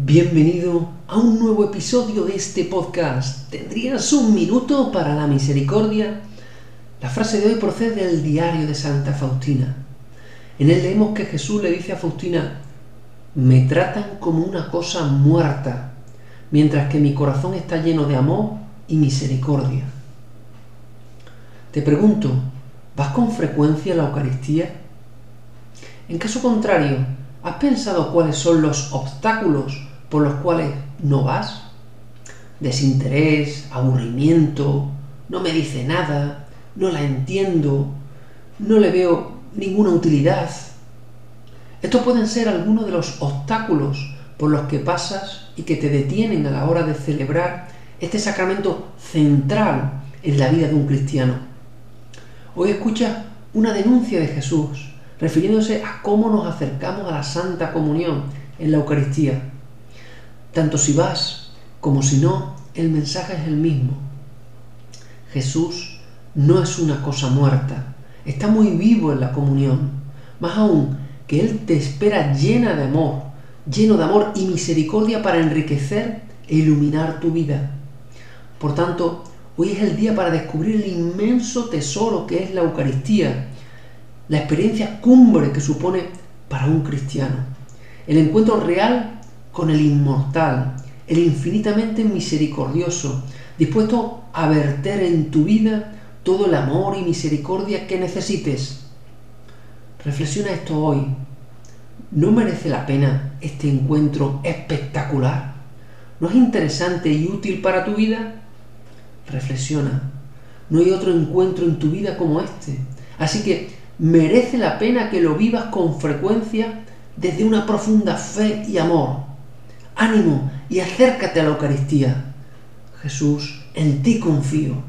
Bienvenido a un nuevo episodio de este podcast. ¿Tendrías un minuto para la misericordia? La frase de hoy procede del diario de Santa Faustina. En él leemos que Jesús le dice a Faustina, me tratan como una cosa muerta, mientras que mi corazón está lleno de amor y misericordia. Te pregunto, ¿vas con frecuencia a la Eucaristía? En caso contrario, ¿has pensado cuáles son los obstáculos por los cuales no vas? Desinterés, aburrimiento, no me dice nada, no la entiendo, no le veo ninguna utilidad. Estos pueden ser algunos de los obstáculos por los que pasas y que te detienen a la hora de celebrar este sacramento central en la vida de un cristiano. Hoy escucha una denuncia de Jesús refiriéndose a cómo nos acercamos a la Santa Comunión en la Eucaristía. Tanto si vas como si no, el mensaje es el mismo. Jesús no es una cosa muerta, está muy vivo en la comunión. Más aún, que Él te espera llena de amor, lleno de amor y misericordia para enriquecer e iluminar tu vida. Por tanto, hoy es el día para descubrir el inmenso tesoro que es la Eucaristía, la experiencia cumbre que supone para un cristiano, el encuentro real con el inmortal, el infinitamente misericordioso, dispuesto a verter en tu vida todo el amor y misericordia que necesites. Reflexiona esto hoy. ¿No merece la pena este encuentro espectacular? ¿No es interesante y útil para tu vida? Reflexiona. No hay otro encuentro en tu vida como este. Así que merece la pena que lo vivas con frecuencia desde una profunda fe y amor ánimo y acércate a la Eucaristía. Jesús, en ti confío.